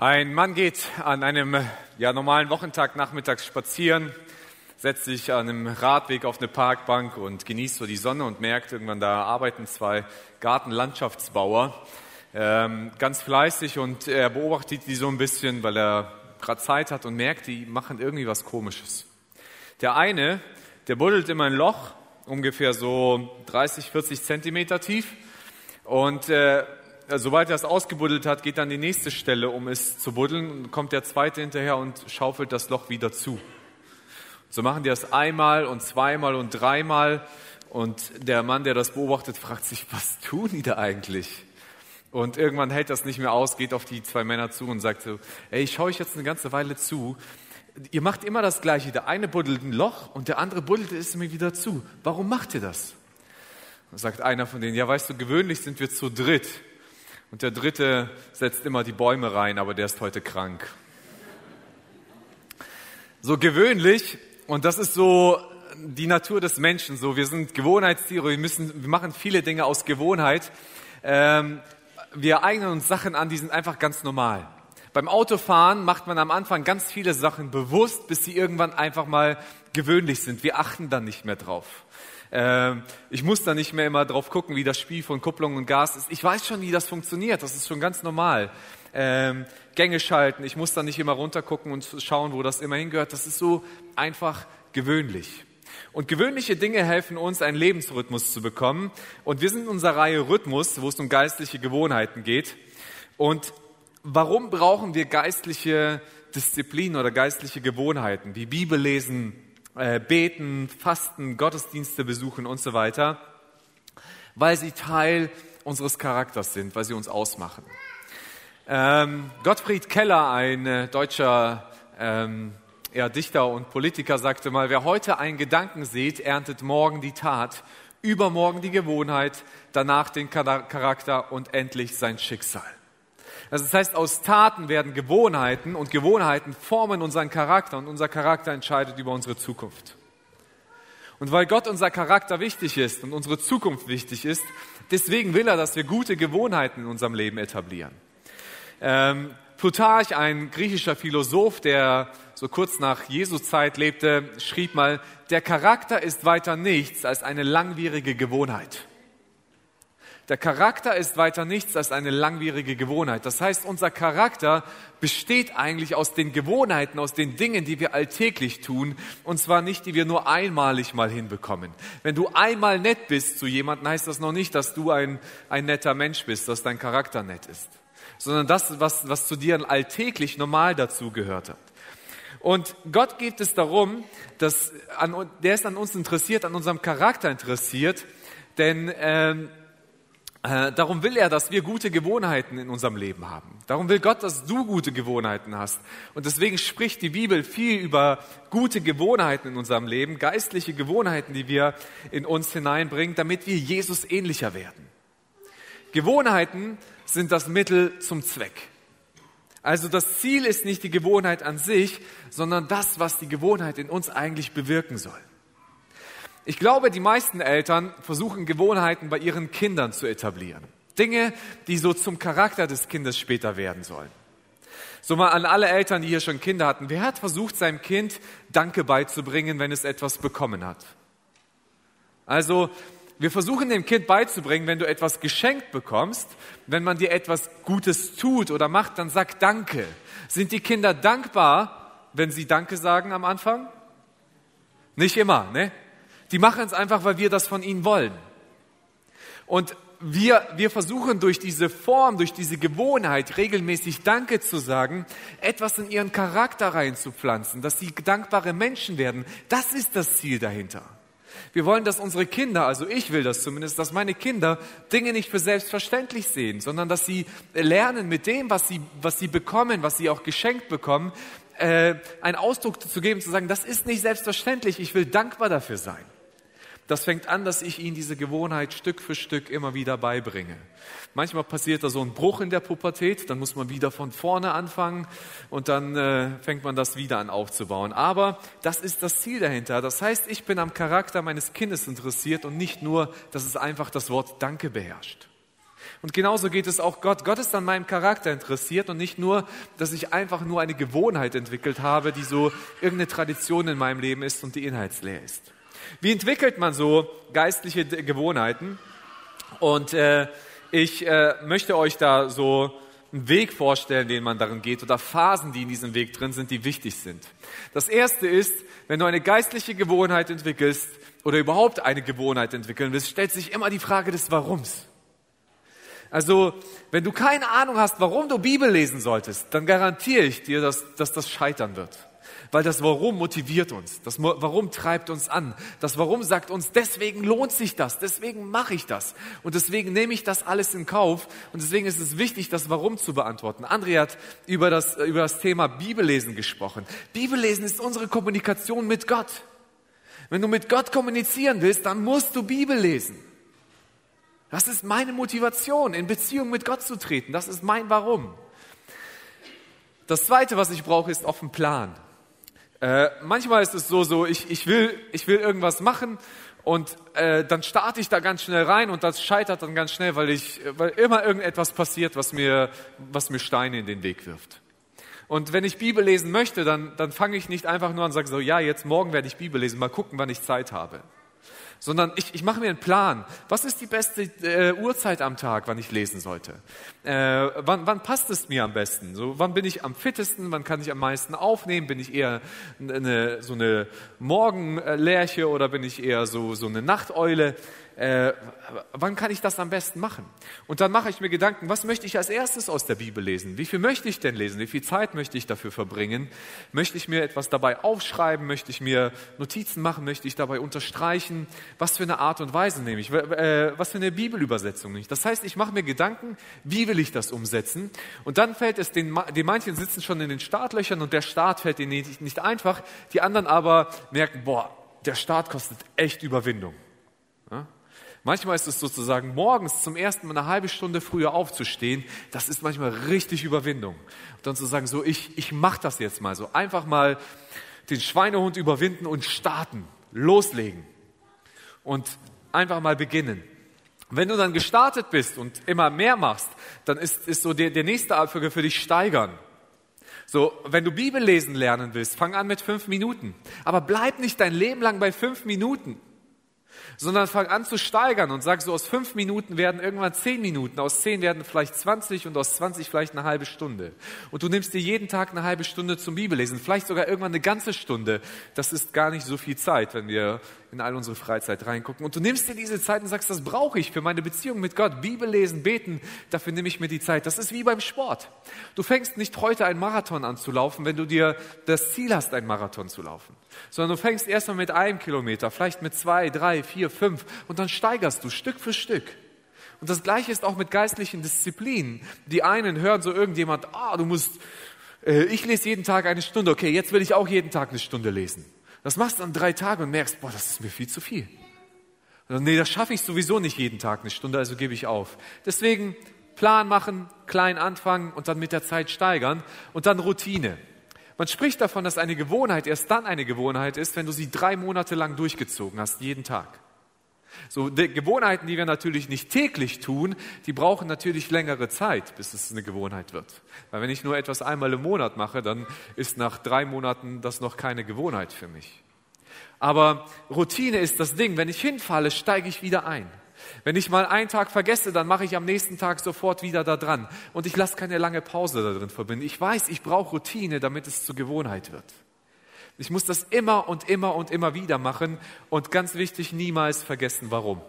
Ein Mann geht an einem ja, normalen Wochentag nachmittags spazieren, setzt sich an einem Radweg auf eine Parkbank und genießt so die Sonne und merkt irgendwann, da arbeiten zwei Gartenlandschaftsbauer ähm, ganz fleißig und er beobachtet die so ein bisschen, weil er gerade Zeit hat und merkt, die machen irgendwie was Komisches. Der eine, der buddelt immer ein Loch, ungefähr so 30, 40 Zentimeter tief und äh, sobald er es ausgebuddelt hat, geht dann die nächste Stelle, um es zu buddeln, kommt der zweite hinterher und schaufelt das Loch wieder zu. So machen die das einmal und zweimal und dreimal und der Mann, der das beobachtet, fragt sich, was tun die da eigentlich? Und irgendwann hält das nicht mehr aus, geht auf die zwei Männer zu und sagt so, ey, ich schaue euch jetzt eine ganze Weile zu. Ihr macht immer das Gleiche. Der eine buddelt ein Loch und der andere buddelt es mir wieder zu. Warum macht ihr das? sagt einer von denen, ja, weißt du, gewöhnlich sind wir zu dritt. Und der dritte setzt immer die Bäume rein, aber der ist heute krank. So gewöhnlich, und das ist so die Natur des Menschen, so wir sind Gewohnheitstiere, wir, müssen, wir machen viele Dinge aus Gewohnheit. Ähm, wir eignen uns Sachen an, die sind einfach ganz normal. Beim Autofahren macht man am Anfang ganz viele Sachen bewusst, bis sie irgendwann einfach mal gewöhnlich sind. Wir achten dann nicht mehr drauf. Ähm, ich muss da nicht mehr immer drauf gucken, wie das Spiel von Kupplung und Gas ist. Ich weiß schon, wie das funktioniert. Das ist schon ganz normal. Ähm, Gänge schalten. Ich muss da nicht immer runtergucken und schauen, wo das immer hingehört. Das ist so einfach gewöhnlich. Und gewöhnliche Dinge helfen uns, einen Lebensrhythmus zu bekommen. Und wir sind in unserer Reihe Rhythmus, wo es um geistliche Gewohnheiten geht. Und warum brauchen wir geistliche Disziplin oder geistliche Gewohnheiten, wie Bibel lesen, äh, beten, fasten, Gottesdienste besuchen und so weiter, weil sie Teil unseres Charakters sind, weil sie uns ausmachen. Ähm, Gottfried Keller, ein äh, deutscher ähm, ja, Dichter und Politiker, sagte mal, wer heute einen Gedanken sieht, erntet morgen die Tat, übermorgen die Gewohnheit, danach den Charakter und endlich sein Schicksal. Also das heißt, aus Taten werden Gewohnheiten und Gewohnheiten formen unseren Charakter und unser Charakter entscheidet über unsere Zukunft. Und weil Gott unser Charakter wichtig ist und unsere Zukunft wichtig ist, deswegen will er, dass wir gute Gewohnheiten in unserem Leben etablieren. Ähm, Plutarch, ein griechischer Philosoph, der so kurz nach Jesu Zeit lebte, schrieb mal, der Charakter ist weiter nichts als eine langwierige Gewohnheit. Der Charakter ist weiter nichts als eine langwierige Gewohnheit. Das heißt, unser Charakter besteht eigentlich aus den Gewohnheiten, aus den Dingen, die wir alltäglich tun, und zwar nicht, die wir nur einmalig mal hinbekommen. Wenn du einmal nett bist zu jemandem, heißt das noch nicht, dass du ein, ein netter Mensch bist, dass dein Charakter nett ist, sondern das, was, was zu dir alltäglich normal dazu gehört hat. Und Gott geht es darum, dass an, der ist an uns interessiert, an unserem Charakter interessiert, denn ähm, äh, darum will er, dass wir gute Gewohnheiten in unserem Leben haben. Darum will Gott, dass du gute Gewohnheiten hast. Und deswegen spricht die Bibel viel über gute Gewohnheiten in unserem Leben, geistliche Gewohnheiten, die wir in uns hineinbringen, damit wir Jesus ähnlicher werden. Gewohnheiten sind das Mittel zum Zweck. Also das Ziel ist nicht die Gewohnheit an sich, sondern das, was die Gewohnheit in uns eigentlich bewirken soll. Ich glaube, die meisten Eltern versuchen Gewohnheiten bei ihren Kindern zu etablieren. Dinge, die so zum Charakter des Kindes später werden sollen. So mal an alle Eltern, die hier schon Kinder hatten. Wer hat versucht, seinem Kind Danke beizubringen, wenn es etwas bekommen hat? Also, wir versuchen dem Kind beizubringen, wenn du etwas geschenkt bekommst, wenn man dir etwas Gutes tut oder macht, dann sag Danke. Sind die Kinder dankbar, wenn sie Danke sagen am Anfang? Nicht immer, ne? Die machen es einfach, weil wir das von ihnen wollen. Und wir, wir versuchen durch diese Form, durch diese Gewohnheit, regelmäßig Danke zu sagen, etwas in ihren Charakter reinzupflanzen, dass sie dankbare Menschen werden. Das ist das Ziel dahinter. Wir wollen, dass unsere Kinder, also ich will das zumindest, dass meine Kinder Dinge nicht für selbstverständlich sehen, sondern dass sie lernen mit dem, was sie, was sie bekommen, was sie auch geschenkt bekommen, äh, einen Ausdruck zu geben, zu sagen, das ist nicht selbstverständlich, ich will dankbar dafür sein. Das fängt an, dass ich ihnen diese Gewohnheit Stück für Stück immer wieder beibringe. Manchmal passiert da so ein Bruch in der Pubertät, dann muss man wieder von vorne anfangen und dann äh, fängt man das wieder an aufzubauen. Aber das ist das Ziel dahinter. Das heißt, ich bin am Charakter meines Kindes interessiert und nicht nur, dass es einfach das Wort Danke beherrscht. Und genauso geht es auch Gott. Gott ist an meinem Charakter interessiert und nicht nur, dass ich einfach nur eine Gewohnheit entwickelt habe, die so irgendeine Tradition in meinem Leben ist und die inhaltsleer ist. Wie entwickelt man so geistliche Gewohnheiten? Und äh, ich äh, möchte euch da so einen Weg vorstellen, den man darin geht oder Phasen, die in diesem Weg drin sind, die wichtig sind. Das erste ist, wenn du eine geistliche Gewohnheit entwickelst oder überhaupt eine Gewohnheit entwickeln willst, stellt sich immer die Frage des Warums. Also, wenn du keine Ahnung hast, warum du Bibel lesen solltest, dann garantiere ich dir, dass, dass das scheitern wird. Weil das Warum motiviert uns, das Warum treibt uns an, das Warum sagt uns, deswegen lohnt sich das, deswegen mache ich das und deswegen nehme ich das alles in Kauf und deswegen ist es wichtig, das Warum zu beantworten. André hat über das, über das Thema Bibellesen gesprochen. Bibellesen ist unsere Kommunikation mit Gott. Wenn du mit Gott kommunizieren willst, dann musst du Bibel lesen. Das ist meine Motivation, in Beziehung mit Gott zu treten. Das ist mein Warum. Das Zweite, was ich brauche, ist einen Plan. Äh, manchmal ist es so, so ich, ich, will, ich will irgendwas machen und äh, dann starte ich da ganz schnell rein und das scheitert dann ganz schnell, weil, ich, weil immer irgendetwas passiert, was mir, was mir Steine in den Weg wirft. Und wenn ich Bibel lesen möchte, dann, dann fange ich nicht einfach nur an und sage so, ja, jetzt morgen werde ich Bibel lesen, mal gucken, wann ich Zeit habe sondern ich, ich mache mir einen Plan. Was ist die beste äh, Uhrzeit am Tag, wann ich lesen sollte? Äh, wann, wann passt es mir am besten? So, wann bin ich am fittesten? Wann kann ich am meisten aufnehmen? Bin ich eher eine, so eine Morgenlerche oder bin ich eher so, so eine Nachteule? äh, wann kann ich das am besten machen? Und dann mache ich mir Gedanken, was möchte ich als erstes aus der Bibel lesen? Wie viel möchte ich denn lesen? Wie viel Zeit möchte ich dafür verbringen? Möchte ich mir etwas dabei aufschreiben? Möchte ich mir Notizen machen? Möchte ich dabei unterstreichen? Was für eine Art und Weise nehme ich? Äh, was für eine Bibelübersetzung nehme ich? Das heißt, ich mache mir Gedanken, wie will ich das umsetzen? Und dann fällt es den, den manchen sitzen schon in den Startlöchern und der Start fällt ihnen nicht, nicht einfach. Die anderen aber merken, boah, der Start kostet echt Überwindung. Ja? Manchmal ist es sozusagen morgens zum ersten Mal eine halbe Stunde früher aufzustehen. Das ist manchmal richtig Überwindung. Und dann zu sagen, so ich, ich mache das jetzt mal so. Einfach mal den Schweinehund überwinden und starten, loslegen und einfach mal beginnen. Wenn du dann gestartet bist und immer mehr machst, dann ist, ist so der, der nächste Abfolge für dich steigern. So, wenn du Bibel lesen lernen willst, fang an mit fünf Minuten. Aber bleib nicht dein Leben lang bei fünf Minuten sondern fang an zu steigern und sag so, aus fünf Minuten werden irgendwann zehn Minuten, aus zehn werden vielleicht zwanzig und aus zwanzig vielleicht eine halbe Stunde. Und du nimmst dir jeden Tag eine halbe Stunde zum Bibellesen, vielleicht sogar irgendwann eine ganze Stunde. Das ist gar nicht so viel Zeit, wenn wir in all unsere Freizeit reingucken. Und du nimmst dir diese Zeit und sagst, das brauche ich für meine Beziehung mit Gott. Bibel lesen, beten, dafür nehme ich mir die Zeit. Das ist wie beim Sport. Du fängst nicht heute einen Marathon an zu laufen, wenn du dir das Ziel hast, einen Marathon zu laufen. Sondern du fängst erstmal mit einem Kilometer, vielleicht mit zwei, drei, vier, fünf und dann steigerst du Stück für Stück. Und das Gleiche ist auch mit geistlichen Disziplinen. Die einen hören so irgendjemand, ah, du musst, äh, ich lese jeden Tag eine Stunde. Okay, jetzt will ich auch jeden Tag eine Stunde lesen. Das machst du dann drei Tage und merkst, boah, das ist mir viel zu viel. Und nee, das schaffe ich sowieso nicht jeden Tag eine Stunde, also gebe ich auf. Deswegen Plan machen, klein anfangen und dann mit der Zeit steigern und dann Routine. Man spricht davon, dass eine Gewohnheit erst dann eine Gewohnheit ist, wenn du sie drei Monate lang durchgezogen hast, jeden Tag. So die Gewohnheiten, die wir natürlich nicht täglich tun, die brauchen natürlich längere Zeit, bis es eine Gewohnheit wird. Weil wenn ich nur etwas einmal im Monat mache, dann ist nach drei Monaten das noch keine Gewohnheit für mich. Aber Routine ist das Ding. Wenn ich hinfalle, steige ich wieder ein. Wenn ich mal einen Tag vergesse, dann mache ich am nächsten Tag sofort wieder da dran. Und ich lasse keine lange Pause da drin verbinden. Ich weiß, ich brauche Routine, damit es zur Gewohnheit wird. Ich muss das immer und immer und immer wieder machen und ganz wichtig, niemals vergessen, warum.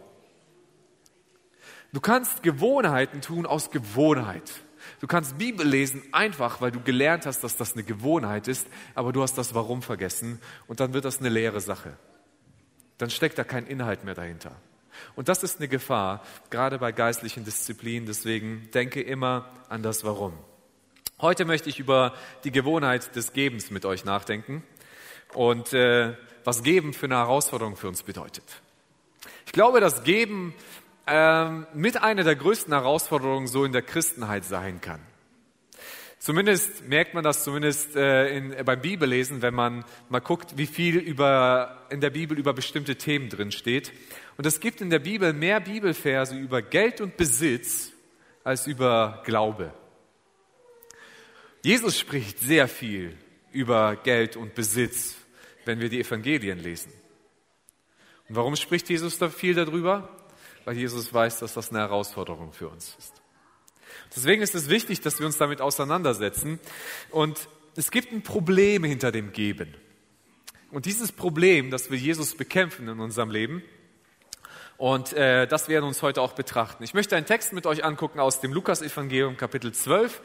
Du kannst Gewohnheiten tun aus Gewohnheit. Du kannst Bibel lesen einfach, weil du gelernt hast, dass das eine Gewohnheit ist, aber du hast das Warum vergessen und dann wird das eine leere Sache. Dann steckt da kein Inhalt mehr dahinter. Und das ist eine Gefahr, gerade bei geistlichen Disziplinen. Deswegen denke immer an das Warum. Heute möchte ich über die Gewohnheit des Gebens mit euch nachdenken und äh, was Geben für eine Herausforderung für uns bedeutet. Ich glaube, dass Geben ähm, mit einer der größten Herausforderungen so in der Christenheit sein kann. Zumindest merkt man das zumindest äh, in, beim Bibellesen, wenn man mal guckt, wie viel über, in der Bibel über bestimmte Themen drin steht. Und es gibt in der Bibel mehr Bibelverse über Geld und Besitz als über Glaube. Jesus spricht sehr viel über Geld und Besitz, wenn wir die Evangelien lesen. Und warum spricht Jesus da viel darüber? Weil Jesus weiß, dass das eine Herausforderung für uns ist. Deswegen ist es wichtig, dass wir uns damit auseinandersetzen. Und es gibt ein Problem hinter dem Geben. Und dieses Problem, das wir Jesus bekämpfen in unserem Leben, und äh, das werden wir uns heute auch betrachten. Ich möchte einen Text mit euch angucken aus dem Lukas-Evangelium, Kapitel 12.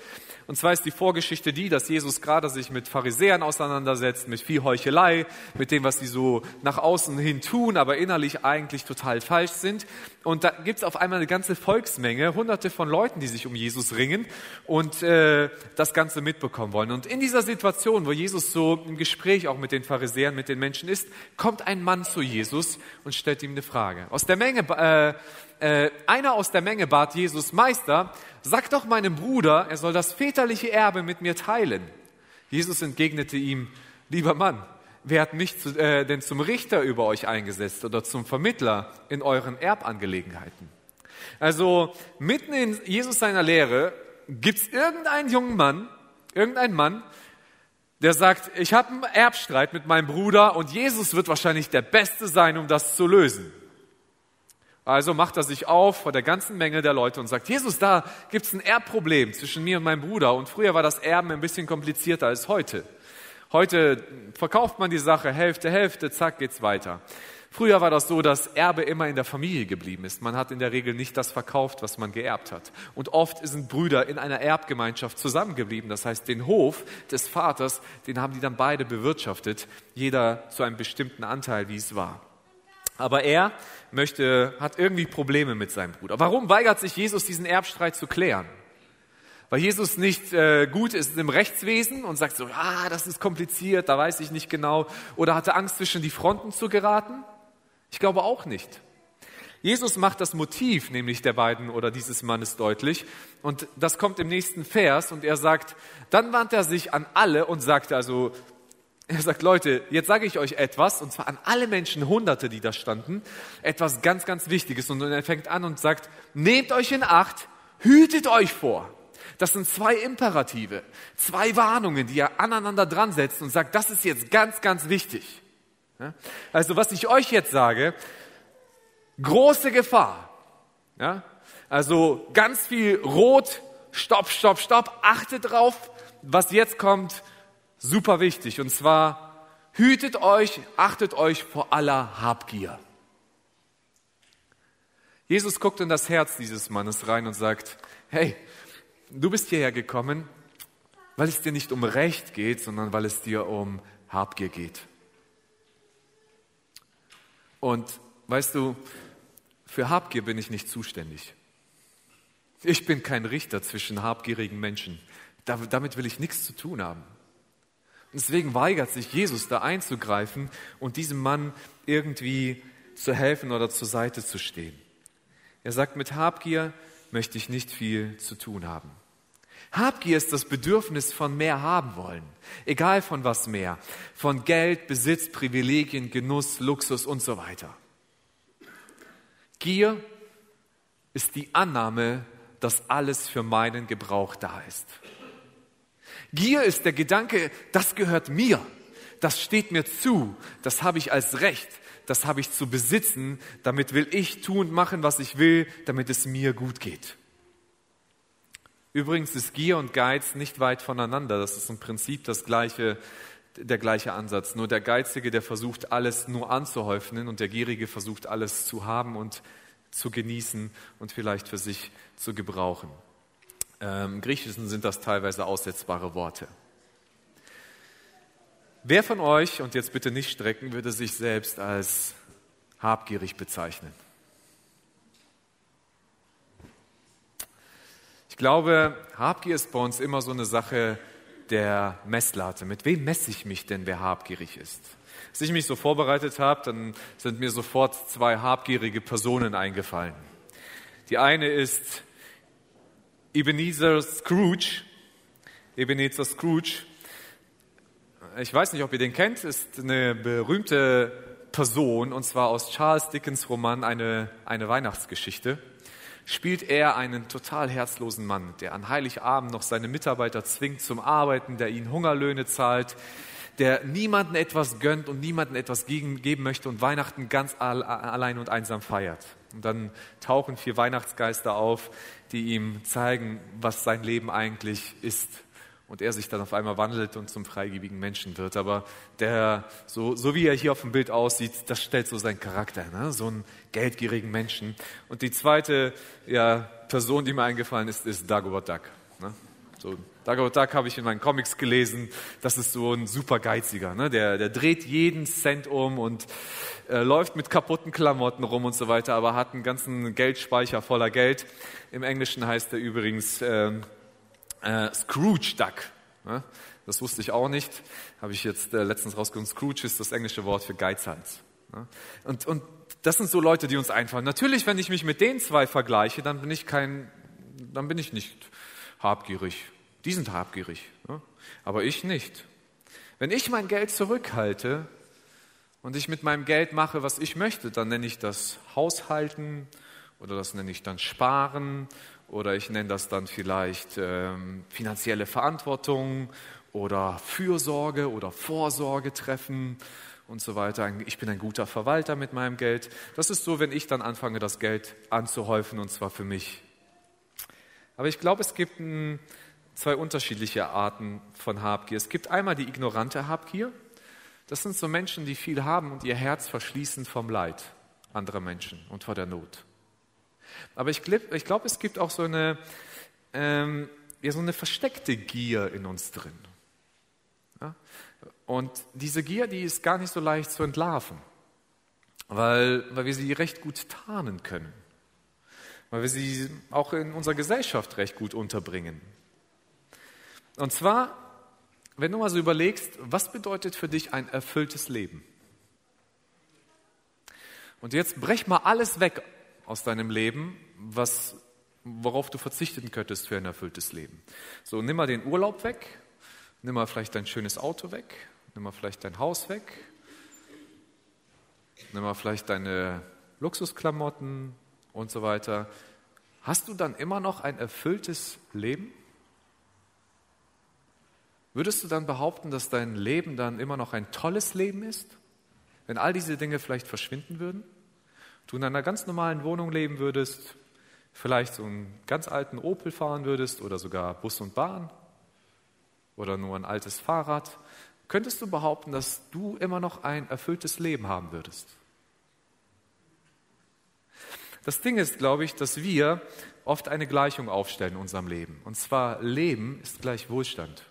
Und zwar ist die Vorgeschichte die, dass Jesus gerade sich mit Pharisäern auseinandersetzt, mit viel Heuchelei, mit dem, was sie so nach außen hin tun, aber innerlich eigentlich total falsch sind. Und da gibt es auf einmal eine ganze Volksmenge, hunderte von Leuten, die sich um Jesus ringen und äh, das Ganze mitbekommen wollen. Und in dieser Situation, wo Jesus so im Gespräch auch mit den Pharisäern, mit den Menschen ist, kommt ein Mann zu Jesus und stellt ihm eine Frage. Aus der Menge, äh, äh, einer aus der Menge bat Jesus, Meister, sag doch meinem Bruder, er soll das väterliche Erbe mit mir teilen. Jesus entgegnete ihm, lieber Mann, wer hat mich zu, äh, denn zum Richter über euch eingesetzt oder zum Vermittler in euren Erbangelegenheiten? Also mitten in Jesus seiner Lehre gibt es irgendeinen jungen Mann, irgendeinen Mann, der sagt, ich habe einen Erbstreit mit meinem Bruder und Jesus wird wahrscheinlich der Beste sein, um das zu lösen. Also macht er sich auf vor der ganzen Menge der Leute und sagt, Jesus, da gibt's ein Erbproblem zwischen mir und meinem Bruder. Und früher war das Erben ein bisschen komplizierter als heute. Heute verkauft man die Sache Hälfte, Hälfte, zack, geht's weiter. Früher war das so, dass Erbe immer in der Familie geblieben ist. Man hat in der Regel nicht das verkauft, was man geerbt hat. Und oft sind Brüder in einer Erbgemeinschaft zusammengeblieben. Das heißt, den Hof des Vaters, den haben die dann beide bewirtschaftet, jeder zu einem bestimmten Anteil, wie es war. Aber er möchte, hat irgendwie Probleme mit seinem Bruder. Warum weigert sich Jesus, diesen Erbstreit zu klären? Weil Jesus nicht äh, gut ist im Rechtswesen und sagt so, ah, das ist kompliziert, da weiß ich nicht genau. Oder hatte Angst, zwischen die Fronten zu geraten? Ich glaube auch nicht. Jesus macht das Motiv nämlich der beiden oder dieses Mannes deutlich. Und das kommt im nächsten Vers und er sagt, dann wandte er sich an alle und sagte also, er sagt, Leute, jetzt sage ich euch etwas, und zwar an alle Menschen, Hunderte, die da standen, etwas ganz, ganz Wichtiges. Und er fängt an und sagt, nehmt euch in Acht, hütet euch vor. Das sind zwei Imperative, zwei Warnungen, die er aneinander dran setzt und sagt, das ist jetzt ganz, ganz wichtig. Also was ich euch jetzt sage, große Gefahr. Ja? Also ganz viel Rot, Stopp, Stopp, Stopp, achtet drauf, was jetzt kommt, super wichtig. Und zwar, hütet euch, achtet euch vor aller Habgier. Jesus guckt in das Herz dieses Mannes rein und sagt, hey, du bist hierher gekommen, weil es dir nicht um Recht geht, sondern weil es dir um Habgier geht. Und weißt du, für Habgier bin ich nicht zuständig. Ich bin kein Richter zwischen habgierigen Menschen. Damit will ich nichts zu tun haben. Deswegen weigert sich Jesus da einzugreifen und diesem Mann irgendwie zu helfen oder zur Seite zu stehen. Er sagt, mit Habgier möchte ich nicht viel zu tun haben. Habgier ist das Bedürfnis von mehr haben wollen, egal von was mehr, von Geld, Besitz, Privilegien, Genuss, Luxus und so weiter. Gier ist die Annahme, dass alles für meinen Gebrauch da ist. Gier ist der Gedanke, das gehört mir, das steht mir zu, das habe ich als Recht, das habe ich zu besitzen, damit will ich tun und machen, was ich will, damit es mir gut geht. Übrigens ist Gier und Geiz nicht weit voneinander, das ist im Prinzip das gleiche, der gleiche Ansatz. Nur der Geizige, der versucht alles nur anzuhäufen und der Gierige versucht alles zu haben und zu genießen und vielleicht für sich zu gebrauchen. Ähm, Im Griechischen sind das teilweise aussetzbare Worte. Wer von euch, und jetzt bitte nicht strecken, würde sich selbst als habgierig bezeichnen? Ich glaube, Habgier ist bei uns immer so eine Sache der Messlatte. Mit wem messe ich mich denn, wer habgierig ist? Als ich mich so vorbereitet habe, dann sind mir sofort zwei habgierige Personen eingefallen. Die eine ist Ebenezer Scrooge. Ebenezer Scrooge. Ich weiß nicht, ob ihr den kennt, ist eine berühmte Person und zwar aus Charles Dickens Roman eine, eine Weihnachtsgeschichte. spielt er einen total herzlosen Mann, der an Heiligabend noch seine Mitarbeiter zwingt zum Arbeiten, der ihnen Hungerlöhne zahlt, der niemanden etwas gönnt und niemanden etwas geben möchte und Weihnachten ganz allein und einsam feiert. Und dann tauchen vier Weihnachtsgeister auf, die ihm zeigen, was sein Leben eigentlich ist. Und er sich dann auf einmal wandelt und zum freigebigen Menschen wird. Aber der, so, so wie er hier auf dem Bild aussieht, das stellt so seinen Charakter, ne? so einen geldgierigen Menschen. Und die zweite ja, Person, die mir eingefallen ist, ist Dagobert Duck. Ne? So, Dagobert Duck habe ich in meinen Comics gelesen. Das ist so ein super Geiziger. Ne? Der, der dreht jeden Cent um und äh, läuft mit kaputten Klamotten rum und so weiter, aber hat einen ganzen Geldspeicher voller Geld. Im Englischen heißt er übrigens äh, äh, Scrooge Duck. Ne? Das wusste ich auch nicht. Habe ich jetzt äh, letztens rausgefunden. Scrooge ist das englische Wort für Geizhals. Ne? Und, und das sind so Leute, die uns einfallen. Natürlich, wenn ich mich mit den zwei vergleiche, dann bin ich kein, dann bin ich nicht habgierig. Die sind habgierig, ne? aber ich nicht. Wenn ich mein Geld zurückhalte und ich mit meinem Geld mache, was ich möchte, dann nenne ich das Haushalten oder das nenne ich dann Sparen oder ich nenne das dann vielleicht ähm, finanzielle Verantwortung oder Fürsorge oder Vorsorge treffen und so weiter. Ich bin ein guter Verwalter mit meinem Geld. Das ist so, wenn ich dann anfange, das Geld anzuhäufen und zwar für mich. Aber ich glaube, es gibt ein zwei unterschiedliche Arten von Habgier. Es gibt einmal die ignorante Habgier. Das sind so Menschen, die viel haben und ihr Herz verschließen vom Leid anderer Menschen und vor der Not. Aber ich glaube, glaub, es gibt auch so eine, ähm, ja, so eine versteckte Gier in uns drin. Ja? Und diese Gier, die ist gar nicht so leicht zu entlarven, weil, weil wir sie recht gut tarnen können, weil wir sie auch in unserer Gesellschaft recht gut unterbringen. Und zwar, wenn du mal so überlegst, was bedeutet für dich ein erfülltes Leben? Und jetzt brech mal alles weg aus deinem Leben, was, worauf du verzichten könntest für ein erfülltes Leben. So, nimm mal den Urlaub weg, nimm mal vielleicht dein schönes Auto weg, nimm mal vielleicht dein Haus weg, nimm mal vielleicht deine Luxusklamotten und so weiter. Hast du dann immer noch ein erfülltes Leben? Würdest du dann behaupten, dass dein Leben dann immer noch ein tolles Leben ist, wenn all diese Dinge vielleicht verschwinden würden? Du in einer ganz normalen Wohnung leben würdest, vielleicht so einen ganz alten Opel fahren würdest oder sogar Bus und Bahn oder nur ein altes Fahrrad, könntest du behaupten, dass du immer noch ein erfülltes Leben haben würdest? Das Ding ist, glaube ich, dass wir oft eine Gleichung aufstellen in unserem Leben. Und zwar Leben ist gleich Wohlstand.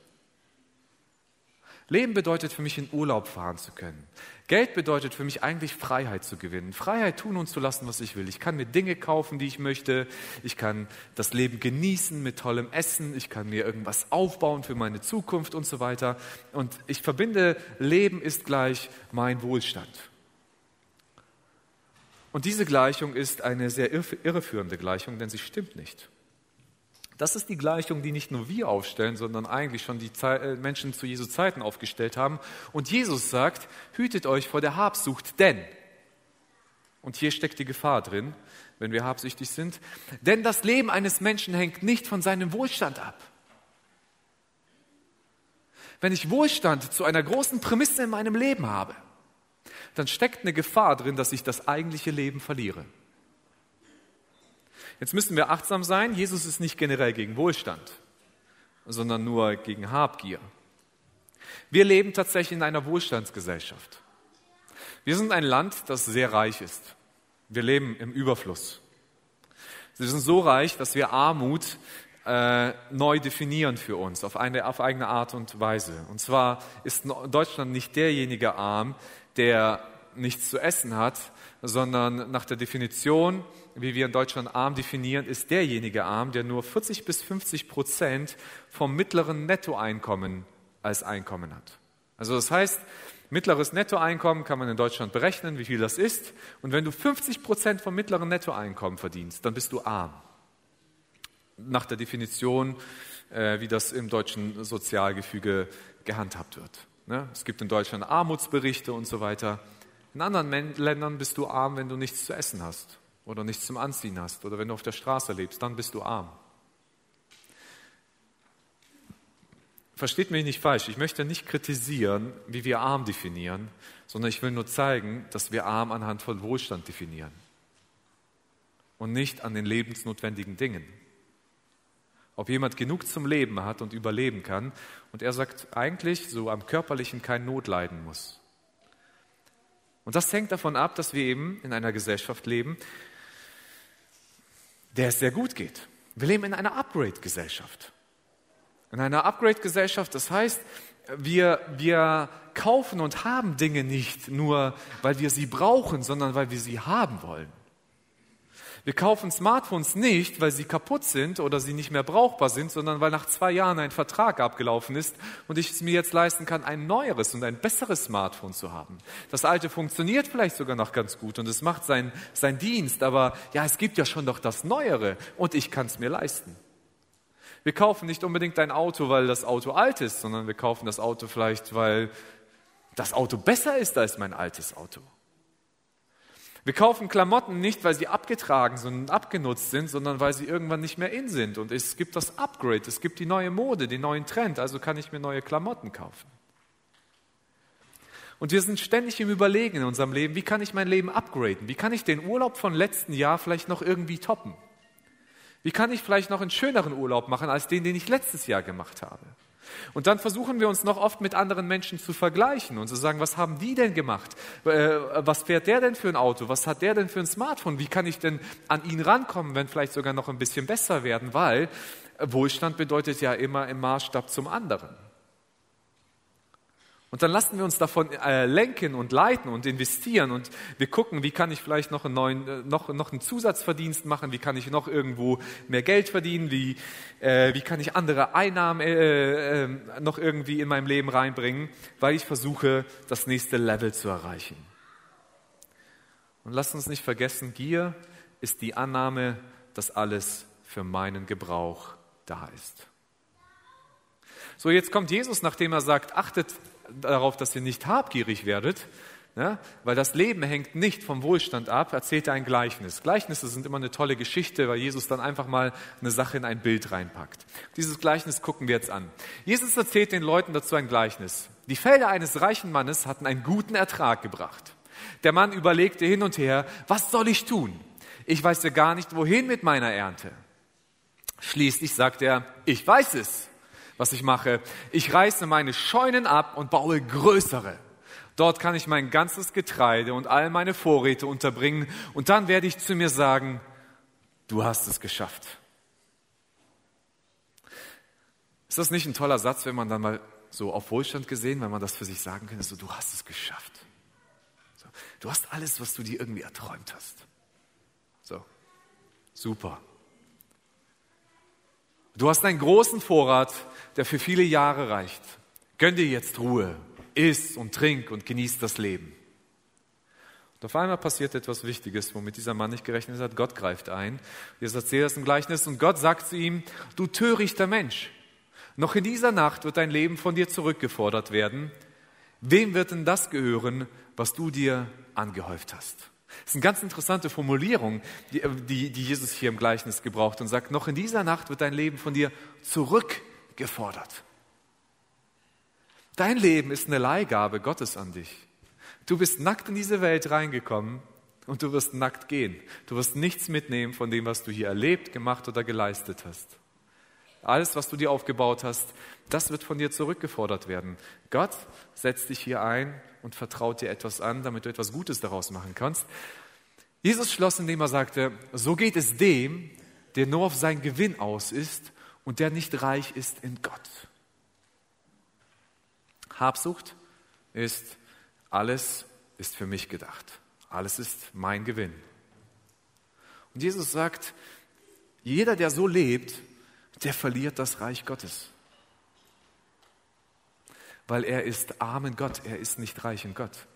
Leben bedeutet für mich, in Urlaub fahren zu können. Geld bedeutet für mich eigentlich Freiheit zu gewinnen. Freiheit tun und zu lassen, was ich will. Ich kann mir Dinge kaufen, die ich möchte. Ich kann das Leben genießen mit tollem Essen. Ich kann mir irgendwas aufbauen für meine Zukunft und so weiter. Und ich verbinde, Leben ist gleich mein Wohlstand. Und diese Gleichung ist eine sehr irreführende Gleichung, denn sie stimmt nicht. Das ist die Gleichung, die nicht nur wir aufstellen, sondern eigentlich schon die äh, Menschen zu Jesu Zeiten aufgestellt haben. Und Jesus sagt, hütet euch vor der Habsucht, denn, und hier steckt die Gefahr drin, wenn wir habsüchtig sind, denn das Leben eines Menschen hängt nicht von seinem Wohlstand ab. Wenn ich Wohlstand zu einer großen Prämisse in meinem Leben habe, dann steckt eine Gefahr drin, dass ich das eigentliche Leben verliere. Jetzt müssen wir achtsam sein. Jesus ist nicht generell gegen Wohlstand, sondern nur gegen Habgier. Wir leben tatsächlich in einer Wohlstandsgesellschaft. Wir sind ein Land, das sehr reich ist. Wir leben im Überfluss. Wir sind so reich, dass wir Armut äh, neu definieren für uns, auf, eine, auf eigene Art und Weise. Und zwar ist Deutschland nicht derjenige arm, der nichts zu essen hat, sondern nach der Definition, wie wir in Deutschland arm definieren, ist derjenige arm, der nur 40 bis 50 Prozent vom mittleren Nettoeinkommen als Einkommen hat. Also das heißt, mittleres Nettoeinkommen kann man in Deutschland berechnen, wie viel das ist. Und wenn du 50 Prozent vom mittleren Nettoeinkommen verdienst, dann bist du arm. Nach der Definition, äh, wie das im deutschen Sozialgefüge gehandhabt wird. Ne? Es gibt in Deutschland Armutsberichte und so weiter. In anderen Ländern bist du arm, wenn du nichts zu essen hast. oder nichts zum Anziehen hast oder wenn du auf der Straße lebst, dann bist du arm. Versteht mich nicht falsch, ich möchte nicht kritisieren, wie wir arm definieren, sondern ich will nur zeigen, dass wir arm anhand von Wohlstand definieren und nicht an den lebensnotwendigen Dingen. Ob jemand genug zum Leben hat und überleben kann und er sagt eigentlich so am körperlichen kein Not leiden muss. Und das hängt davon ab, dass wir eben in einer Gesellschaft leben, der es sehr gut geht. Wir leben in einer Upgrade-Gesellschaft. In einer Upgrade-Gesellschaft, das heißt, wir, wir kaufen und haben Dinge nicht nur, weil wir sie brauchen, sondern weil wir sie haben wollen. Wir kaufen Smartphones nicht, weil sie kaputt sind oder sie nicht mehr brauchbar sind, sondern weil nach zwei Jahren ein Vertrag abgelaufen ist und ich es mir jetzt leisten kann, ein neueres und ein besseres Smartphone zu haben. Das alte funktioniert vielleicht sogar noch ganz gut und es macht seinen sein Dienst, aber ja, es gibt ja schon doch das Neuere und ich kann es mir leisten. Wir kaufen nicht unbedingt ein Auto, weil das Auto alt ist, sondern wir kaufen das Auto vielleicht, weil das Auto besser ist als mein altes Auto. Wir kaufen Klamotten nicht, weil sie abgetragen und abgenutzt sind, sondern weil sie irgendwann nicht mehr in sind. Und es gibt das Upgrade, es gibt die neue Mode, den neuen Trend, also kann ich mir neue Klamotten kaufen. Und wir sind ständig im Überlegen in unserem Leben, wie kann ich mein Leben upgraden? Wie kann ich den Urlaub von letzten Jahr vielleicht noch irgendwie toppen? Wie kann ich vielleicht noch einen schöneren Urlaub machen als den, den ich letztes Jahr gemacht habe? Und dann versuchen wir uns noch oft mit anderen Menschen zu vergleichen und zu sagen, was haben die denn gemacht? Äh, was fährt der denn für ein Auto? Was hat der denn für ein Smartphone? Wie kann ich denn an ihn rankommen, wenn vielleicht sogar noch ein bisschen besser werden? Weil Wohlstand bedeutet ja immer im Maßstab zum anderen. Und dann lassen wir uns davon äh, lenken und leiten und investieren und wir gucken, wie kann ich vielleicht noch einen neuen, äh, noch, noch einen Zusatzverdienst machen, wie kann ich noch irgendwo mehr Geld verdienen, wie, äh, wie kann ich andere Einnahmen äh, äh, noch irgendwie in meinem Leben reinbringen, weil ich versuche, das nächste Level zu erreichen. Und lasst uns nicht vergessen, Gier ist die Annahme, dass alles für meinen Gebrauch da ist. So, jetzt kommt Jesus, nachdem er sagt, achtet darauf, dass ihr nicht habgierig werdet, ja, weil das Leben hängt nicht vom Wohlstand ab, erzählt er ein Gleichnis. Gleichnisse sind immer eine tolle Geschichte, weil Jesus dann einfach mal eine Sache in ein Bild reinpackt. Dieses Gleichnis gucken wir jetzt an. Jesus erzählt den Leuten dazu ein Gleichnis. Die Felder eines reichen Mannes hatten einen guten Ertrag gebracht. Der Mann überlegte hin und her, was soll ich tun? Ich weiß ja gar nicht, wohin mit meiner Ernte. Schließlich sagt er, ich weiß es was ich mache. Ich reiße meine Scheunen ab und baue größere. Dort kann ich mein ganzes Getreide und all meine Vorräte unterbringen und dann werde ich zu mir sagen, du hast es geschafft. Ist das nicht ein toller Satz, wenn man dann mal so auf Wohlstand gesehen, wenn man das für sich sagen könnte, so du hast es geschafft. So, du hast alles, was du dir irgendwie erträumt hast. So, super. Du hast einen großen Vorrat, der für viele Jahre reicht. Gönn dir jetzt Ruhe, iss und trink und genieß das Leben. Und auf einmal passiert etwas Wichtiges, womit dieser Mann nicht gerechnet hat. Gott greift ein. Jetzt erzählt das im Gleichnis und Gott sagt zu ihm, du törichter Mensch, noch in dieser Nacht wird dein Leben von dir zurückgefordert werden. Wem wird denn das gehören, was du dir angehäuft hast? Das ist eine ganz interessante Formulierung, die, die, die Jesus hier im Gleichnis gebraucht und sagt, noch in dieser Nacht wird dein Leben von dir zurückgefordert. Dein Leben ist eine Leihgabe Gottes an dich. Du bist nackt in diese Welt reingekommen und du wirst nackt gehen. Du wirst nichts mitnehmen von dem, was du hier erlebt, gemacht oder geleistet hast. Alles, was du dir aufgebaut hast, das wird von dir zurückgefordert werden. Gott setzt dich hier ein und vertraut dir etwas an, damit du etwas Gutes daraus machen kannst. Jesus schloss, indem er sagte, so geht es dem, der nur auf sein Gewinn aus ist und der nicht reich ist in Gott. Habsucht ist, alles ist für mich gedacht. Alles ist mein Gewinn. Und Jesus sagt, jeder, der so lebt, der verliert das Reich Gottes weil er ist arm in Gott, er ist nicht reich in Gott.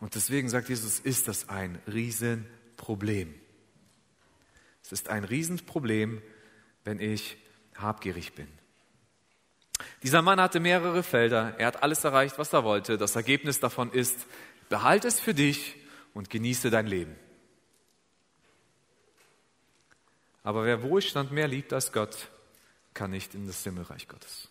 Und deswegen sagt Jesus, ist das ein Riesenproblem. Es ist ein Riesenproblem, wenn ich habgierig bin. Dieser Mann hatte mehrere Felder, er hat alles erreicht, was er wollte. Das Ergebnis davon ist, behalte es für dich und genieße dein Leben. Aber wer Wohlstand mehr liebt als Gott, kann nicht in das Himmelreich Gottes.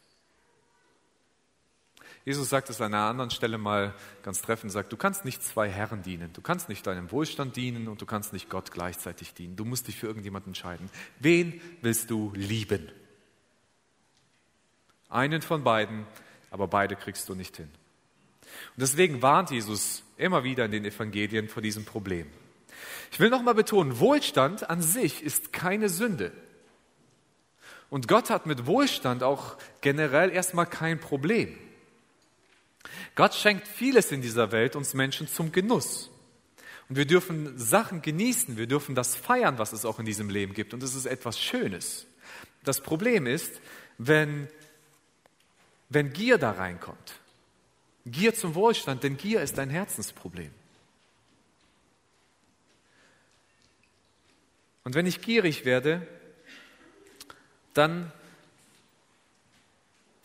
Jesus sagt es an einer anderen Stelle mal ganz treffend, sagt, du kannst nicht zwei Herren dienen. Du kannst nicht deinem Wohlstand dienen und du kannst nicht Gott gleichzeitig dienen. Du musst dich für irgendjemanden entscheiden. Wen willst du lieben? Einen von beiden, aber beide kriegst du nicht hin. Und deswegen warnt Jesus immer wieder in den Evangelien vor diesem Problem. Ich will nochmal betonen, Wohlstand an sich ist keine Sünde. Und Gott hat mit Wohlstand auch generell erstmal kein Problem. Gott schenkt vieles in dieser Welt uns Menschen zum Genuss. Und wir dürfen Sachen genießen, wir dürfen das feiern, was es auch in diesem Leben gibt. Und es ist etwas Schönes. Das Problem ist, wenn, wenn Gier da reinkommt. Gier zum Wohlstand, denn Gier ist ein Herzensproblem. Und wenn ich gierig werde, dann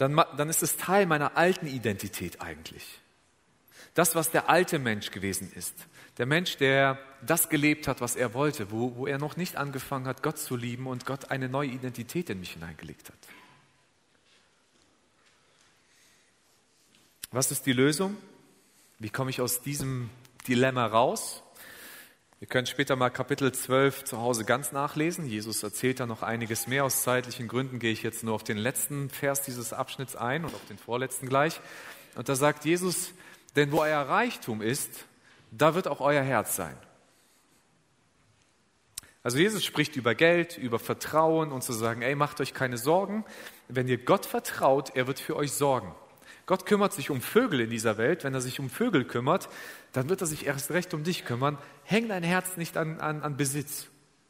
dann, dann ist es Teil meiner alten Identität eigentlich. Das, was der alte Mensch gewesen ist. Der Mensch, der das gelebt hat, was er wollte, wo, wo er noch nicht angefangen hat, Gott zu lieben und Gott eine neue Identität in mich hineingelegt hat. Was ist die Lösung? Wie komme ich aus diesem Dilemma raus? Ihr könnt später mal Kapitel 12 zu Hause ganz nachlesen. Jesus erzählt da noch einiges mehr. Aus zeitlichen Gründen gehe ich jetzt nur auf den letzten Vers dieses Abschnitts ein und auf den vorletzten gleich. Und da sagt Jesus, denn wo euer Reichtum ist, da wird auch euer Herz sein. Also Jesus spricht über Geld, über Vertrauen und zu sagen, ey, macht euch keine Sorgen. Wenn ihr Gott vertraut, er wird für euch sorgen. Gott kümmert sich um Vögel in dieser Welt. Wenn er sich um Vögel kümmert, dann wird er sich erst recht um dich kümmern. Häng dein Herz nicht an, an, an Besitz.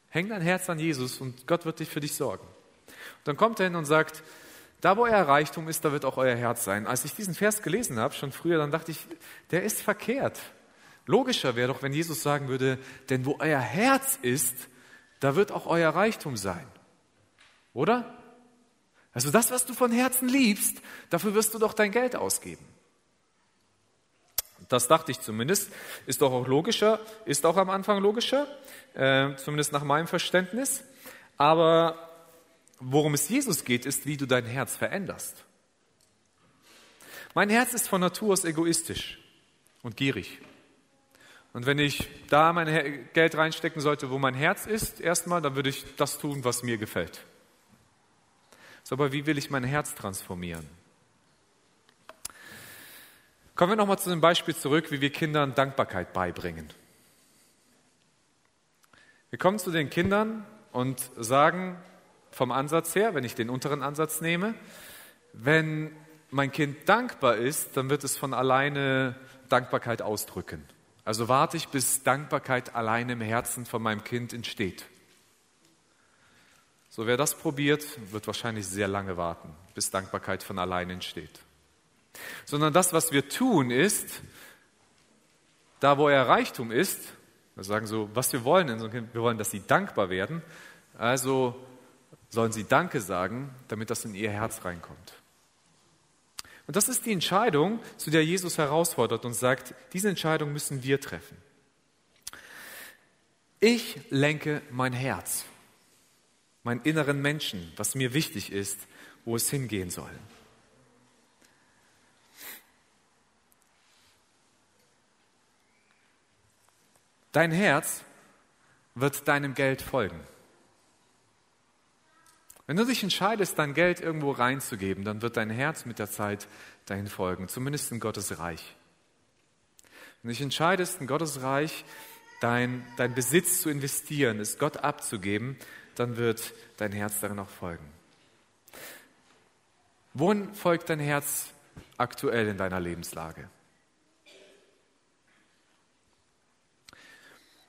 Häng dein Herz an Jesus und Gott wird dich für dich sorgen. Und dann kommt er hin und sagt, da wo euer Reichtum ist, da wird auch euer Herz sein. Als ich diesen Vers gelesen habe, schon früher, dann dachte ich, der ist verkehrt. Logischer wäre doch, wenn Jesus sagen würde, denn wo euer Herz ist, da wird auch euer Reichtum sein. Oder? Also das, was du von Herzen liebst, dafür wirst du doch dein Geld ausgeben. Das dachte ich zumindest. Ist doch auch logischer, ist auch am Anfang logischer, äh, zumindest nach meinem Verständnis. Aber worum es Jesus geht, ist, wie du dein Herz veränderst. Mein Herz ist von Natur aus egoistisch und gierig. Und wenn ich da mein Geld reinstecken sollte, wo mein Herz ist, erstmal, dann würde ich das tun, was mir gefällt. So, aber wie will ich mein Herz transformieren? Kommen wir nochmal zu dem Beispiel zurück, wie wir Kindern Dankbarkeit beibringen. Wir kommen zu den Kindern und sagen vom Ansatz her, wenn ich den unteren Ansatz nehme, wenn mein Kind dankbar ist, dann wird es von alleine Dankbarkeit ausdrücken. Also warte ich, bis Dankbarkeit alleine im Herzen von meinem Kind entsteht. So, wer das probiert, wird wahrscheinlich sehr lange warten, bis Dankbarkeit von allein entsteht. Sondern das, was wir tun, ist, da wo er Reichtum ist, wir sagen so, was wir wollen, wir wollen, dass sie dankbar werden, also sollen sie Danke sagen, damit das in ihr Herz reinkommt. Und das ist die Entscheidung, zu der Jesus herausfordert und sagt, diese Entscheidung müssen wir treffen. Ich lenke mein Herz meinen inneren Menschen, was mir wichtig ist, wo es hingehen soll. Dein Herz wird deinem Geld folgen. Wenn du dich entscheidest, dein Geld irgendwo reinzugeben, dann wird dein Herz mit der Zeit dahin folgen, zumindest in Gottes Reich. Wenn du dich entscheidest, in Gottes Reich dein, dein Besitz zu investieren, es Gott abzugeben, dann wird dein Herz darin auch folgen. Wohin folgt dein Herz aktuell in deiner Lebenslage?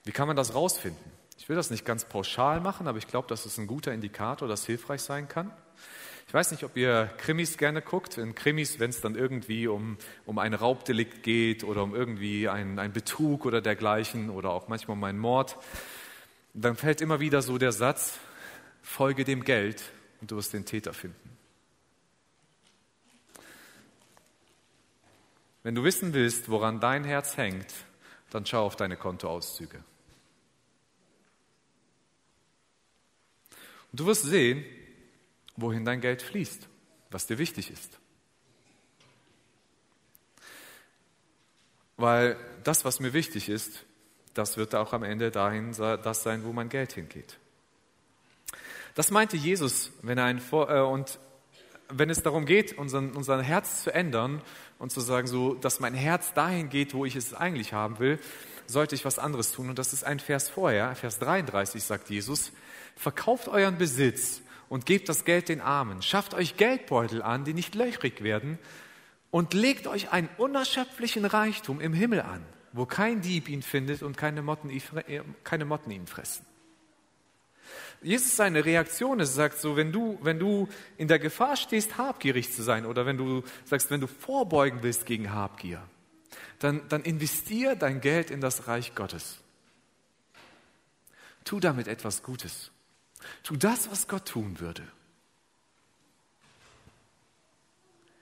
Wie kann man das rausfinden? Ich will das nicht ganz pauschal machen, aber ich glaube, das ist ein guter Indikator, das hilfreich sein kann. Ich weiß nicht, ob ihr Krimis gerne guckt. In Krimis, wenn es dann irgendwie um, um ein Raubdelikt geht oder um irgendwie einen Betrug oder dergleichen oder auch manchmal um einen Mord, dann fällt immer wieder so der Satz, folge dem Geld und du wirst den Täter finden. Wenn du wissen willst, woran dein Herz hängt, dann schau auf deine Kontoauszüge. Du wirst sehen, wohin dein Geld fließt, was dir wichtig ist. Weil das, was mir wichtig ist, das wird auch am Ende dahin das sein, wo mein Geld hingeht. Das meinte Jesus, wenn er ein Vor äh, und wenn es darum geht, unseren, unser Herz zu ändern und zu sagen, so, dass mein Herz dahin geht, wo ich es eigentlich haben will, sollte ich was anderes tun. Und das ist ein Vers vorher, Vers 33 sagt Jesus, verkauft euren Besitz und gebt das Geld den Armen. Schafft euch Geldbeutel an, die nicht löchrig werden und legt euch einen unerschöpflichen Reichtum im Himmel an, wo kein Dieb ihn findet und keine Motten, keine Motten ihn fressen. Jesus seine Reaktion ist, sagt so, wenn du, wenn du in der Gefahr stehst, habgierig zu sein oder wenn du sagst, wenn du vorbeugen willst gegen Habgier, dann, dann investier dein Geld in das Reich Gottes. Tu damit etwas Gutes. Tu das, was Gott tun würde.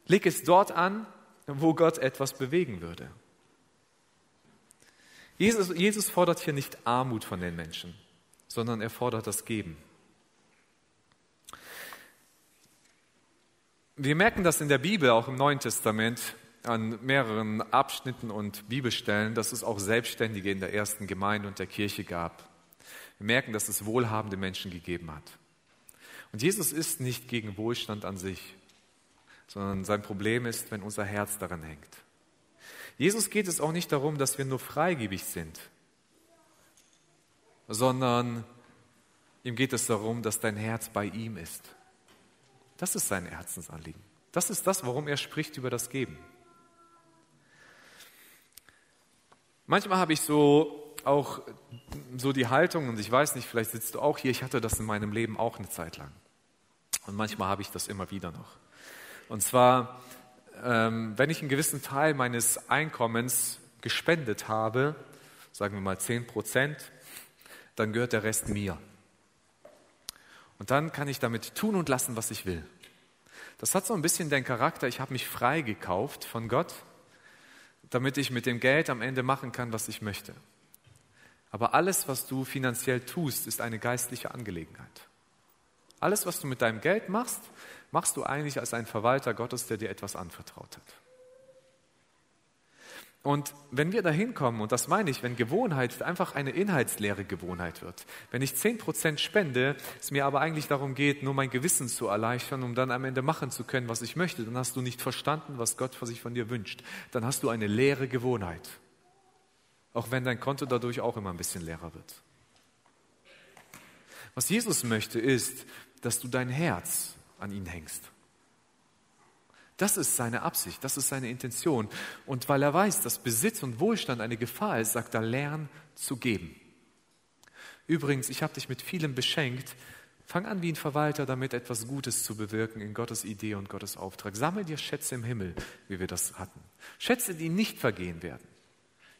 Leg es dort an, wo Gott etwas bewegen würde. Jesus, Jesus fordert hier nicht Armut von den Menschen sondern er fordert das Geben. Wir merken das in der Bibel, auch im Neuen Testament, an mehreren Abschnitten und Bibelstellen, dass es auch Selbstständige in der ersten Gemeinde und der Kirche gab. Wir merken, dass es wohlhabende Menschen gegeben hat. Und Jesus ist nicht gegen Wohlstand an sich, sondern sein Problem ist, wenn unser Herz daran hängt. Jesus geht es auch nicht darum, dass wir nur freigebig sind, sondern ihm geht es darum, dass dein Herz bei ihm ist. Das ist sein Herzensanliegen. Das ist das, warum er spricht über das Geben. Manchmal habe ich so auch so die Haltung, und ich weiß nicht, vielleicht sitzt du auch hier, ich hatte das in meinem Leben auch eine Zeit lang. Und manchmal habe ich das immer wieder noch. Und zwar, ähm, wenn ich einen gewissen Teil meines Einkommens gespendet habe, sagen wir mal 10 Prozent, dann gehört der Rest mir. Und dann kann ich damit tun und lassen, was ich will. Das hat so ein bisschen den Charakter, ich habe mich frei gekauft von Gott, damit ich mit dem Geld am Ende machen kann, was ich möchte. Aber alles, was du finanziell tust, ist eine geistliche Angelegenheit. Alles, was du mit deinem Geld machst, machst du eigentlich als ein Verwalter Gottes, der dir etwas anvertraut hat. Und wenn wir da hinkommen, und das meine ich, wenn Gewohnheit einfach eine inhaltsleere Gewohnheit wird, wenn ich zehn Prozent spende, es mir aber eigentlich darum geht, nur mein Gewissen zu erleichtern, um dann am Ende machen zu können, was ich möchte, dann hast du nicht verstanden, was Gott sich von dir wünscht. Dann hast du eine leere Gewohnheit. Auch wenn dein Konto dadurch auch immer ein bisschen leerer wird. Was Jesus möchte, ist, dass du dein Herz an ihn hängst. Das ist seine Absicht, das ist seine Intention. Und weil er weiß, dass Besitz und Wohlstand eine Gefahr ist, sagt er, lern zu geben. Übrigens, ich habe dich mit vielem beschenkt. Fang an, wie ein Verwalter damit etwas Gutes zu bewirken in Gottes Idee und Gottes Auftrag. Sammel dir Schätze im Himmel, wie wir das hatten. Schätze, die nicht vergehen werden.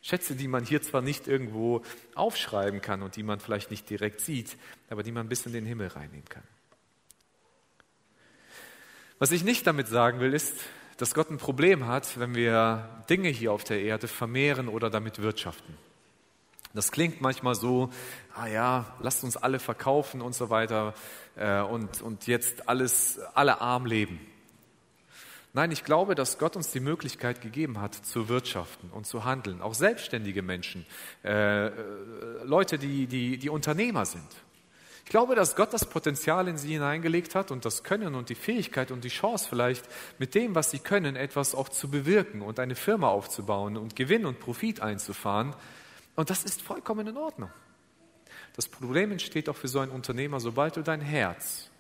Schätze, die man hier zwar nicht irgendwo aufschreiben kann und die man vielleicht nicht direkt sieht, aber die man bis in den Himmel reinnehmen kann. Was ich nicht damit sagen will, ist, dass Gott ein Problem hat, wenn wir Dinge hier auf der Erde vermehren oder damit wirtschaften. Das klingt manchmal so, ah ja, lasst uns alle verkaufen und so weiter äh, und, und jetzt alles, alle arm leben. Nein, ich glaube, dass Gott uns die Möglichkeit gegeben hat, zu wirtschaften und zu handeln. Auch selbstständige Menschen, äh, äh Leute, die, die, die Unternehmer sind. Ich glaube, dass Gott das Potenzial in sie hineingelegt hat und das Können und die Fähigkeit und die Chance vielleicht mit dem, was sie können, etwas auch zu bewirken und eine Firma aufzubauen und Gewinn und Profit einzufahren. Und das ist vollkommen in Ordnung. Das Problem entsteht auch für so einen Unternehmer, sobald du dein Herz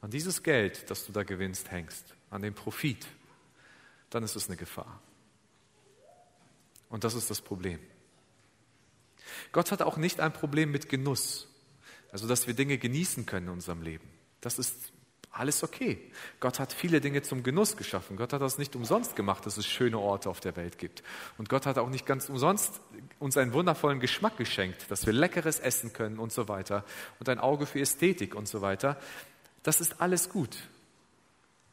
an dieses Geld, das du da gewinnst, hängst, an den Profit, dann ist es eine Gefahr. Und das ist das Problem. Gott hat auch nicht ein Problem mit Genuss. Also, dass wir Dinge genießen können in unserem Leben. Das ist alles okay. Gott hat viele Dinge zum Genuss geschaffen. Gott hat das nicht umsonst gemacht, dass es schöne Orte auf der Welt gibt. Und Gott hat auch nicht ganz umsonst uns einen wundervollen Geschmack geschenkt, dass wir leckeres essen können und so weiter. Und ein Auge für Ästhetik und so weiter. Das ist alles gut.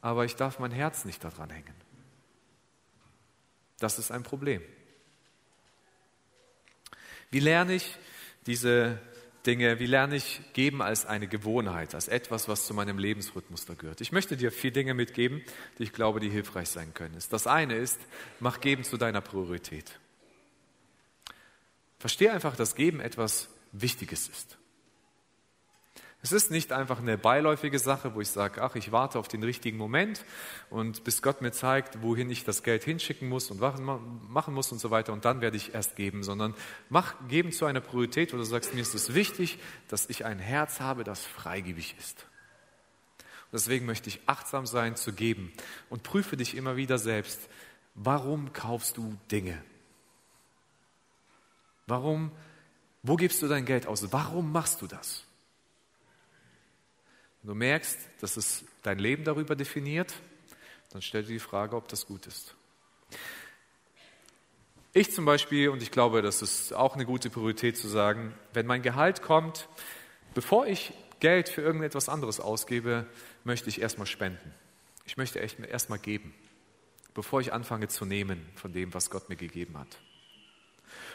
Aber ich darf mein Herz nicht daran hängen. Das ist ein Problem. Wie lerne ich diese Dinge, wie lerne ich geben als eine Gewohnheit, als etwas, was zu meinem Lebensrhythmus da gehört. Ich möchte dir vier Dinge mitgeben, die ich glaube, die hilfreich sein können. Das eine ist, mach Geben zu deiner Priorität. Verstehe einfach, dass Geben etwas Wichtiges ist. Es ist nicht einfach eine beiläufige Sache, wo ich sage, ach, ich warte auf den richtigen Moment und bis Gott mir zeigt, wohin ich das Geld hinschicken muss und machen muss und so weiter und dann werde ich erst geben, sondern mach geben zu einer Priorität, wo du sagst, mir ist es wichtig, dass ich ein Herz habe, das freigebig ist. Und deswegen möchte ich achtsam sein zu geben und prüfe dich immer wieder selbst, warum kaufst du Dinge? Warum, wo gibst du dein Geld aus? Warum machst du das? Wenn du merkst, dass es dein Leben darüber definiert, dann stell dir die Frage, ob das gut ist. Ich zum Beispiel, und ich glaube, das ist auch eine gute Priorität zu sagen, wenn mein Gehalt kommt, bevor ich Geld für irgendetwas anderes ausgebe, möchte ich erstmal spenden. Ich möchte erstmal geben, bevor ich anfange zu nehmen von dem, was Gott mir gegeben hat.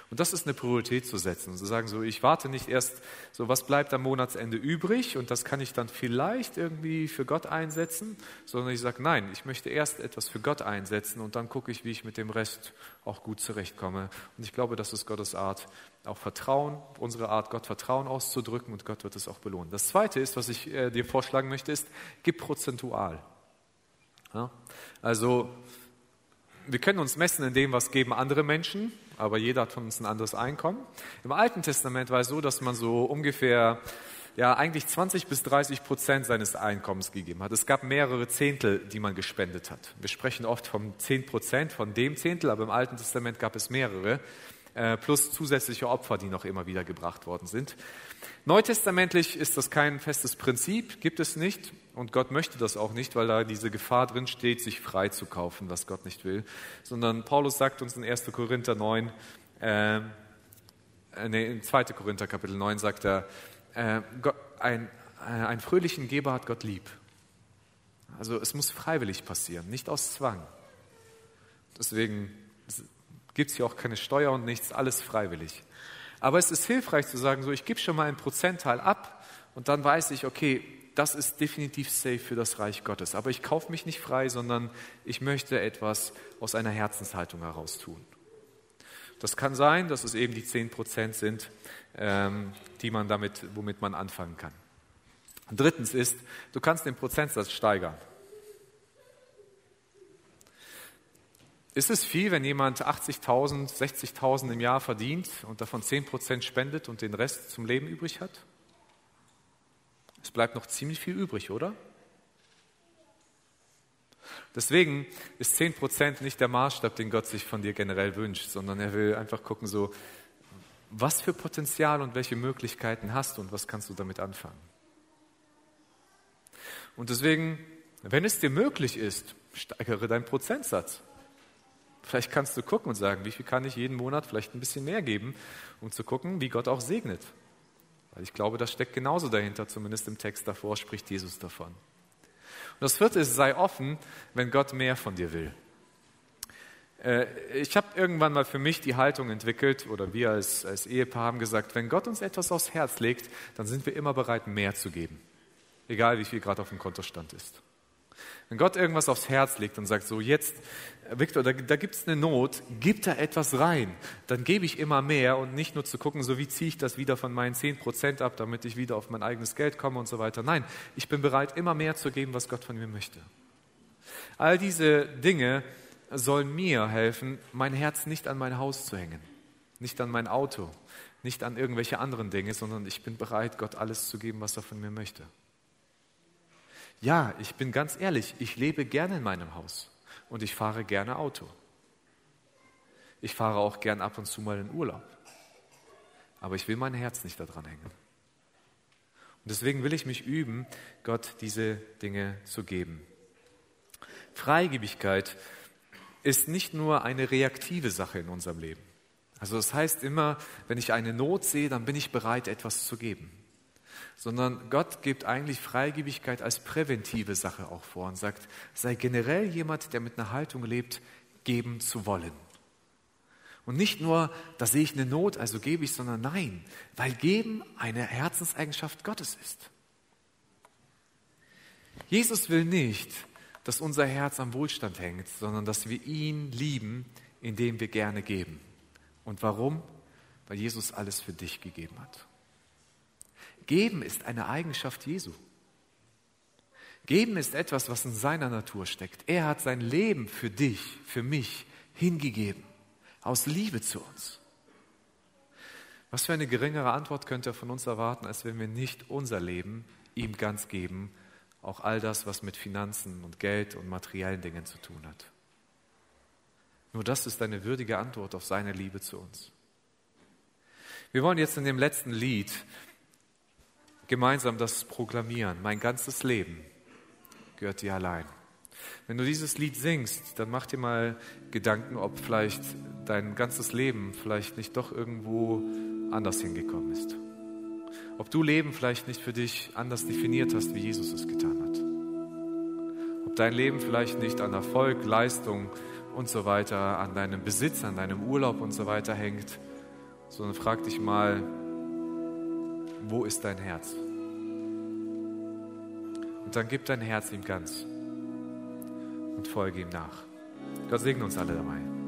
Und das ist eine Priorität zu setzen und zu sagen, so, ich warte nicht erst, so, was bleibt am Monatsende übrig und das kann ich dann vielleicht irgendwie für Gott einsetzen, sondern ich sage, nein, ich möchte erst etwas für Gott einsetzen und dann gucke ich, wie ich mit dem Rest auch gut zurechtkomme. Und ich glaube, das ist Gottes Art, auch Vertrauen, unsere Art, Gott Vertrauen auszudrücken und Gott wird es auch belohnen. Das zweite ist, was ich äh, dir vorschlagen möchte, ist, gib prozentual. Ja? Also, wir können uns messen in dem, was geben andere Menschen, aber jeder hat von uns ein anderes Einkommen. Im Alten Testament war es so, dass man so ungefähr ja, eigentlich 20 bis 30 Prozent seines Einkommens gegeben hat. Es gab mehrere Zehntel, die man gespendet hat. Wir sprechen oft von 10 Prozent von dem Zehntel, aber im Alten Testament gab es mehrere, äh, plus zusätzliche Opfer, die noch immer wieder gebracht worden sind. Neutestamentlich ist das kein festes Prinzip, gibt es nicht. Und Gott möchte das auch nicht, weil da diese Gefahr drin steht, sich frei zu kaufen, was Gott nicht will. Sondern Paulus sagt uns in 1. Korinther 9, äh, nee, in 2. Korinther Kapitel 9 sagt er, äh, Gott, ein, äh, einen fröhlichen Geber hat Gott lieb. Also es muss freiwillig passieren, nicht aus Zwang. Deswegen gibt es hier auch keine Steuer und nichts, alles freiwillig. Aber es ist hilfreich zu sagen, so ich gebe schon mal einen Prozentteil ab und dann weiß ich, okay, das ist definitiv safe für das Reich Gottes. Aber ich kaufe mich nicht frei, sondern ich möchte etwas aus einer Herzenshaltung heraus tun. Das kann sein, dass es eben die 10 Prozent sind, ähm, die man damit, womit man anfangen kann. Drittens ist, du kannst den Prozentsatz steigern. Ist es viel, wenn jemand 80.000, 60.000 im Jahr verdient und davon 10 Prozent spendet und den Rest zum Leben übrig hat? Es bleibt noch ziemlich viel übrig, oder? Deswegen ist 10 Prozent nicht der Maßstab, den Gott sich von dir generell wünscht, sondern er will einfach gucken, so, was für Potenzial und welche Möglichkeiten hast du und was kannst du damit anfangen. Und deswegen, wenn es dir möglich ist, steigere deinen Prozentsatz. Vielleicht kannst du gucken und sagen, wie viel kann ich jeden Monat vielleicht ein bisschen mehr geben, um zu gucken, wie Gott auch segnet. Weil ich glaube, das steckt genauso dahinter, zumindest im Text davor spricht Jesus davon. Und das vierte ist, sei offen, wenn Gott mehr von dir will. Äh, ich habe irgendwann mal für mich die Haltung entwickelt, oder wir als, als Ehepaar haben gesagt, wenn Gott uns etwas aufs Herz legt, dann sind wir immer bereit, mehr zu geben. Egal wie viel gerade auf dem Kontostand ist. Wenn Gott irgendwas aufs Herz legt und sagt, so jetzt, Victor, da, da gibt es eine Not, gib da etwas rein, dann gebe ich immer mehr und nicht nur zu gucken, so wie ziehe ich das wieder von meinen 10% ab, damit ich wieder auf mein eigenes Geld komme und so weiter. Nein, ich bin bereit, immer mehr zu geben, was Gott von mir möchte. All diese Dinge sollen mir helfen, mein Herz nicht an mein Haus zu hängen, nicht an mein Auto, nicht an irgendwelche anderen Dinge, sondern ich bin bereit, Gott alles zu geben, was er von mir möchte. Ja, ich bin ganz ehrlich, ich lebe gerne in meinem Haus und ich fahre gerne Auto. Ich fahre auch gern ab und zu mal in Urlaub. Aber ich will mein Herz nicht daran hängen. Und deswegen will ich mich üben, Gott diese Dinge zu geben. Freigebigkeit ist nicht nur eine reaktive Sache in unserem Leben. Also das heißt immer, wenn ich eine Not sehe, dann bin ich bereit, etwas zu geben sondern Gott gibt eigentlich Freigebigkeit als präventive Sache auch vor und sagt, sei generell jemand, der mit einer Haltung lebt, geben zu wollen. Und nicht nur, da sehe ich eine Not, also gebe ich, sondern nein, weil geben eine Herzenseigenschaft Gottes ist. Jesus will nicht, dass unser Herz am Wohlstand hängt, sondern dass wir ihn lieben, indem wir gerne geben. Und warum? Weil Jesus alles für dich gegeben hat. Geben ist eine Eigenschaft Jesu. Geben ist etwas, was in seiner Natur steckt. Er hat sein Leben für dich, für mich hingegeben, aus Liebe zu uns. Was für eine geringere Antwort könnte er von uns erwarten, als wenn wir nicht unser Leben ihm ganz geben, auch all das, was mit Finanzen und Geld und materiellen Dingen zu tun hat. Nur das ist eine würdige Antwort auf seine Liebe zu uns. Wir wollen jetzt in dem letzten Lied gemeinsam das proklamieren. Mein ganzes Leben gehört dir allein. Wenn du dieses Lied singst, dann mach dir mal Gedanken, ob vielleicht dein ganzes Leben vielleicht nicht doch irgendwo anders hingekommen ist. Ob du Leben vielleicht nicht für dich anders definiert hast, wie Jesus es getan hat. Ob dein Leben vielleicht nicht an Erfolg, Leistung und so weiter, an deinem Besitz, an deinem Urlaub und so weiter hängt, sondern frag dich mal, wo ist dein Herz? Und dann gib dein Herz ihm ganz und folge ihm nach. Gott segne uns alle dabei.